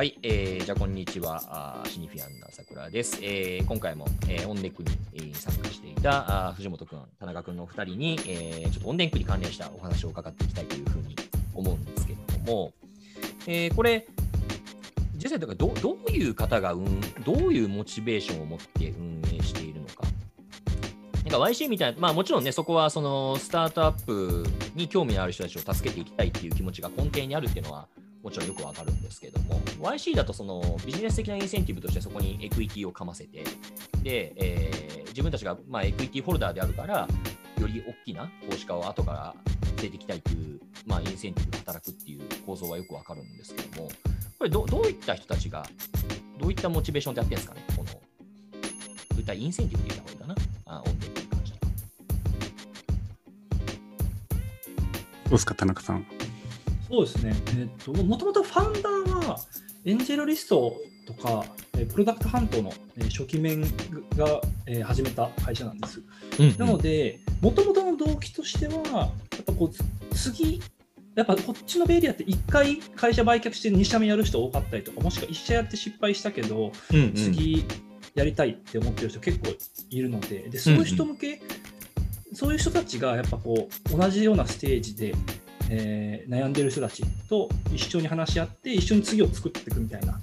はい、えー、じゃあこんにちは、あシニフィアンの朝倉です。えー、今回も、えー、 On Deck に、えー、参加していたあ藤本君、田中君のお二人に、えー、ちょっと On Deck に関連したお話を伺っていきたいというふうに思うんですけれども、えー、これ、実際どどういう方が、うん、どういうモチベーションを持って運営しているのか。なんか YC みたいな、まあもちろんね、そこはそのスタートアップに興味のある人たちを助けていきたいっていう気持ちが根底にあるっていうのは、もちろんよくわかるんですけども、YC だとそのビジネス的なインセンティブとしてそこにエクイティをかませて、で、えー、自分たちがまあエクイティホルダーであるから、より大きな投資家を後から連れてきたいという、まあ、インセンティブが働くっていう構造はよくわかるんですけども、これどどういった人たちが、どういったモチベーションでやってるんですかね、この、どういったインセンティブって言った方がいいかな、あ On Deck に関して。どうですか、田中さん。そうですね、えっと、もともとファウンダーはエンジェルリストとか、プロダクト半島の初期面が始めた会社なんです。うんうん、なので、もともとの動機としては、やっぱこう次、やっぱこっちのベイリアって1回会社売却して2社目やる人多かったりとか、もしくは1社やって失敗したけど、うんうん、次やりたいって思ってる人結構いるので、でそういう人向け、うんうん、そういう人たちがやっぱこう同じようなステージでえー、悩んでる人たちと一緒に話し合って一緒に次を作っていくみたいな、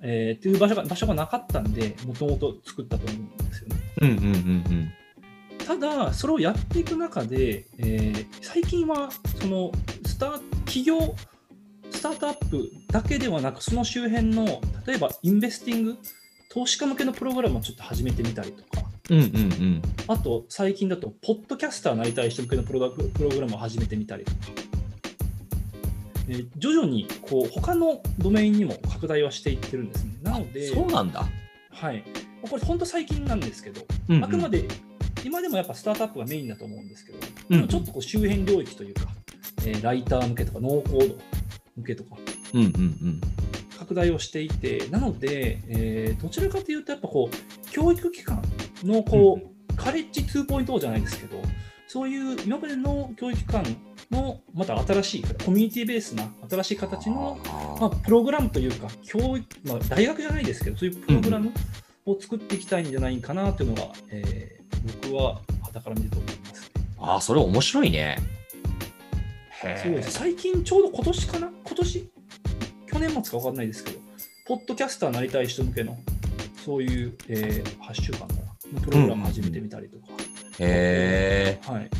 えー、っていう場所が場所がなかったんでもともと作ったと思うんですよね。うんうんうんうんただ、それをやっていく中で、えー、最近はそのスタ企業スタートアップだけではなく、その周辺の例えばインベスティング、投資家向けのプログラムをちょっと始めてみたりとか、うんうんうん、あと最近だと、ポッドキャスターになりたい人向けのプロプログラムを始めてみたりとか、えー、徐々にこう他のドメインにも拡大はしていってるんですね。なので、そうなんだ。はい。これ本当最近なんですけど、うんうん、あくまで今でもやっぱスタートアップがメインだと思うんですけど、うんうん、ちょっとこう周辺領域というか、えー、ライター向けとかノーコード向けとか、うんうんうん、拡大をしていて、なので、えー、どちらかというとやっぱこう教育機関のこう、うん、カレッジ2.0じゃないですけど、そういう今までの教育機関のまた新しいコミュニティベースな新しい形のまあ、プログラムというか教育、まあ、大学じゃないですけどそういうプログラムを作っていきたいんじゃないかなというのが、えー、僕は傍から見ると思います、ね、ああそれ面白いね。そうです。最近ちょうど今年かな？今年？去年末か分かんないですけどポッドキャスターになりたい人向けのそういう、えー、8週間かなプログラム始めてみたりとか、へえ。はい。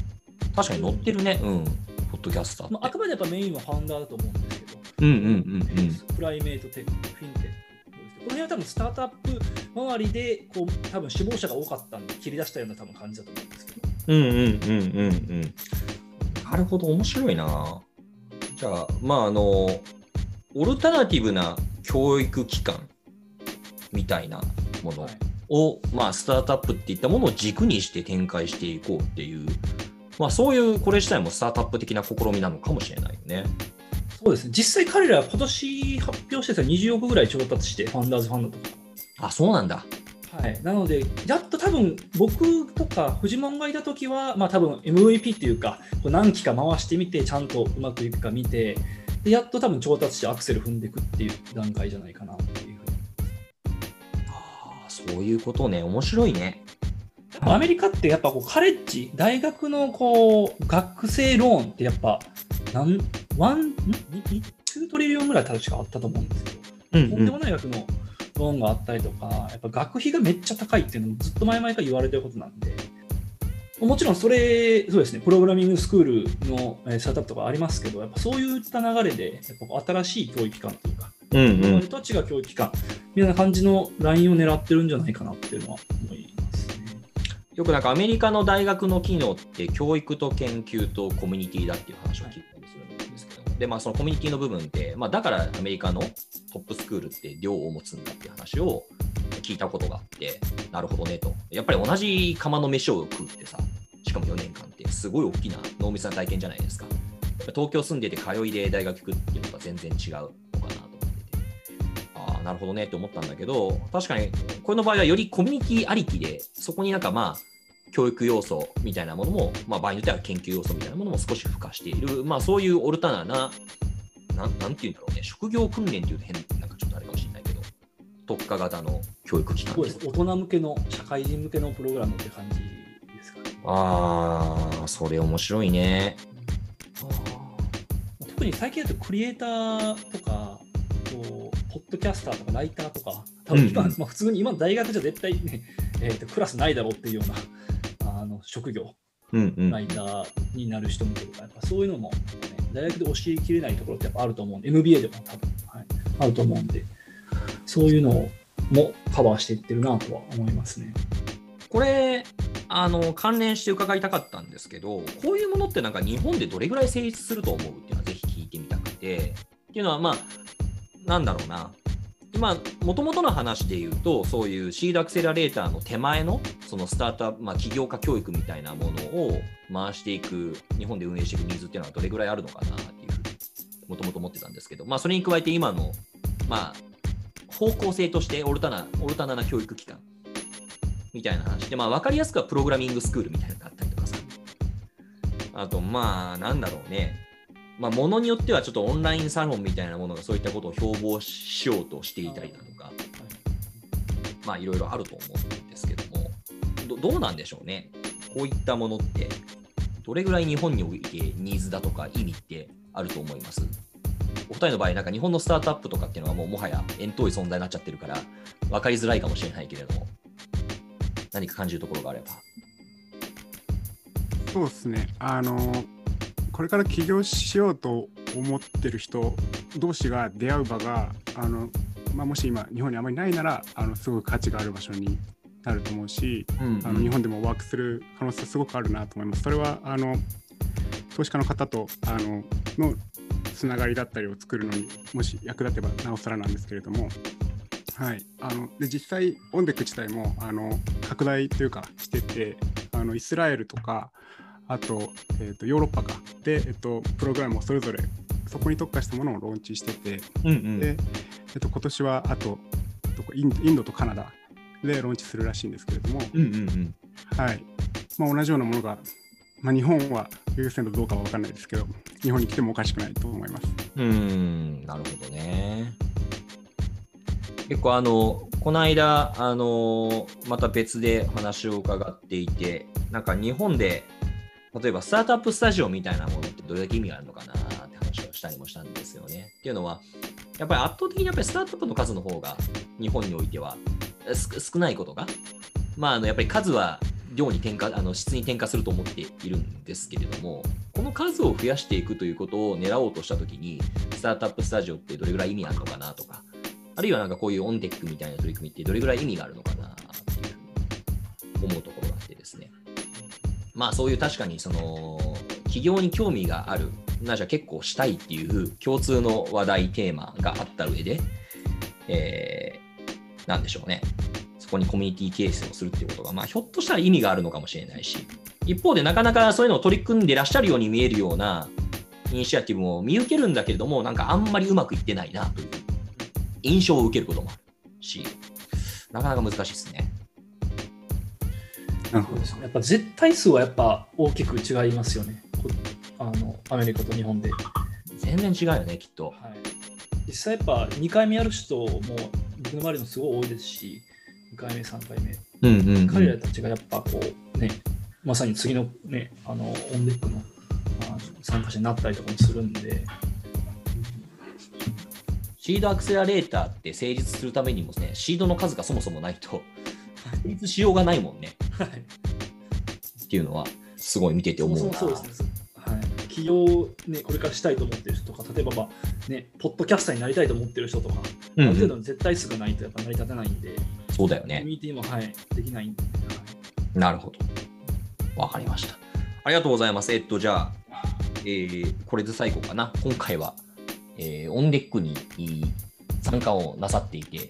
確かに載ってるね。うん。ポッドキャスター。まあ、あくまでやっぱメインはファウンダーだと思うんですけど。うんうんうんうん。プライメートテック、フィンテック。この辺は多分スタートアップ周りで、こう、多分志望者が多かったんで、切り出したような多分感じだと思うんですけど。うんうんうんうんうん。なるほど、面白いな。じゃあ、まあ、あの、オルタナティブな教育機関みたいなもの。はいを、まあ、スタートアップっていったものを軸にして展開していこうっていう、まあ、そういうこれ自体もスタートアップ的な試みなのかもしれないよね。そうですね実際彼らは今年発表してた20億ぐらい調達して、ファンダーズファンドとか。あ、そうなんだ。はい、なので、やっと多分僕とかフジモンがいた時は、まあ多分 MVP っていうか、こう何期か回してみて、ちゃんとうまくいくか見て、でやっと多分調達してアクセル踏んでいくっていう段階じゃないかなっていうそういうことね、面白いね。アメリカってやっぱこうカレッジ、大学のこう学生ローンってやっぱ、なんワン、2トリリオンぐらい確かあったと思うんですけど、とんでもない額のローンがあったりとか、やっぱ学費がめっちゃ高いっていうのもずっと前々から言われてることなんで、もちろんそれ、そうですね、プログラミングスクールのスタートアップとかありますけど、やっぱそういった流れで、やっぱ新しい教育機関というか、うんうん、人たちが教育機関みたいな感じのラインを狙ってるんじゃないかなっていうのは思いますね。よくなんかアメリカの大学の機能って教育と研究とコミュニティだっていう話を聞いたりするんですけど、はい、でまあそのコミュニティの部分って、まあ、だからアメリカのトップスクールって寮を持つんだっていう話を聞いたことがあって、なるほどねと。やっぱり同じ釜の飯を食うってさ、しかも4年間ってすごい大きな濃密な体験じゃないですか。東京住んでて通いで大学行くっていうのが全然違うなるほどねって思ったんだけど、確かにこれの場合はよりコミュニティありきで、そこになんかまあ、教育要素みたいなものも、まあ、場合によっては研究要素みたいなものも少し付加している、まあ、そういうオルタナな、なんなんていうんだろうね、職業訓練っていうと変なんかちょっとあれかもしれないけど、特化型の教育機関そうです。大人向けの、社会人向けのプログラムって感じですかね。ああ、それ面白いね。特に最近だとクリエイターとか、ドキャスターとかライターとか、多分今、うんうん。まあ、普通に今の大学じゃ絶対ね、えーと、クラスないだろうっていうようなあの職業、うんうん。ライターになる人向けとか、やっぱそういうのも、ね、大学で教えきれないところってやっぱあると思うんで、MBA でも多分、はい、あると思うんで、そういうのもカバーしていってるなとは思いますね。これあの関連して伺いたかったんですけどこういうものってなんか日本でどれぐらい成立すると思うっていうのはぜひ聞いてみたくてっていうのはまあなんだろうな今もともとの話で言うとそういうシードアクセラレーターの手前のそのスタートアップ、まあ、起業家教育みたいなものを回していく日本で運営していくニーズっていうのはどれぐらいあるのかなっていうふうにもともと思ってたんですけど、まあ、それに加えて今の、まあ、方向性としてオルタナオルタナな教育機関みたいな話で、まあ、分かりやすくはプログラミングスクールみたいなのがあったりとかさ。あと、まあ、なんだろうね。まあ、ものによってはちょっとオンラインサロンみたいなものがそういったことを標榜しようとしていたりだとか、まあ、いろいろあると思うんですけども、どどうなんでしょうね。こういったものって、どれぐらい日本においてニーズだとか意味ってあると思います？お二人の場合、なんか日本のスタートアップとかっていうのはもうもはや遠遠い存在になっちゃってるから、分かりづらいかもしれないけれども、何か感じるところがあれば。そうですね。あの、これから起業しようと思ってる人同士が出会う場が、あの、まあ、もし今、日本にあまりないなら、あのすごく価値がある場所になると思うし、あの日本でもワークする可能性すごくあるなと思います。それは、あの、投資家の方と、あの、のつながりだったりを作るのにもし役立てばなおさらなんですけれども、はい、あので実際、オンデック自体もあの拡大というかしててあのイスラエルとかあと,、えー、とヨーロッパか。で、えっとプログラムをそれぞれそこに特化したものをローンチしてて、うんうん。で、えっと今年はあとインドとカナダでローンチするらしいんですけれども、うんうんうん。はい。まあ、同じようなものが、まあ、日本は優先度どうかは分かんないですけど日本に来てもおかしくないと思います。うーん、なるほどね。結構あの、この間、あの、また別で話を伺っていて、なんか日本で、例えばスタートアップスタジオみたいなものってどれだけ意味があるのかなって話をしたりもしたんですよね。っていうのは、やっぱり圧倒的にやっぱりスタートアップの数の方が日本においては少ないことが、まあ、あのやっぱり数は量に転化あの質に転化すると思っているんですけれども、この数を増やしていくということを狙おうとしたときに、スタートアップスタジオってどれぐらい意味あるのかなとか、あるいはなんかこういうオンテックみたいな取り組みってどれぐらい意味があるのかなっていう思うところ。まあそういう確かにその企業に興味がある、なじゃ結構したいっていう共通の話題、テーマがあった上で、えー、なんでしょうね。そこにコミュニティ形成をするっていうことが、まあ、ひょっとしたら意味があるのかもしれないし、一方でなかなかそういうのを取り組んでらっしゃるように見えるようなイニシアティブも見受けるんだけれども、なんかあんまりうまくいってないなという印象を受けることもあるし、なかなか難しいですね。なるほどそうですねやっぱ絶対数はやっぱ大きく違いますよね。こあのアメリカと日本で。全然違うよね、きっと。はい、実際やっぱ2回目やる人も僕の周りのすごい多いですし、2回目、3回目。うんうん、うん。彼らたちがやっぱこうね、まさに次のね、あのオンデックのあの参加者になったりとかもするんで、シードアクセラレーターって成立するためにもね、シードの数がそもそもないと、成立しようがないもんね。はい、っていうのは、すごい見ててそ思うな。もそうですね。はい、起業、ね、これからしたいと思ってる人とか、例えば、まあね、ポッドキャスターになりたいと思ってる人とか、うんうんある程度の絶対数がないとやっぱ成り立てないんで、そうだよね。コミュニティも、はい、できないんで、はいなるほど。わかりました。ありがとうございます。えっと、じゃあ、えーこれで最後かな。今回は、えーオンデックにい参加をなさっていて、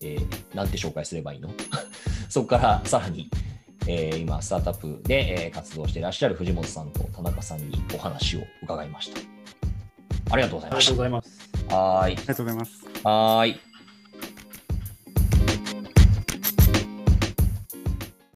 えー、なんて紹介すればいいの？そこからさらに、えー、今、スタートアップで、えー、活動していらっしゃる藤本さんと田中さんにお話を伺いました。ありがとうございました。ありがとうございます。はい。ありがとうございます。はい。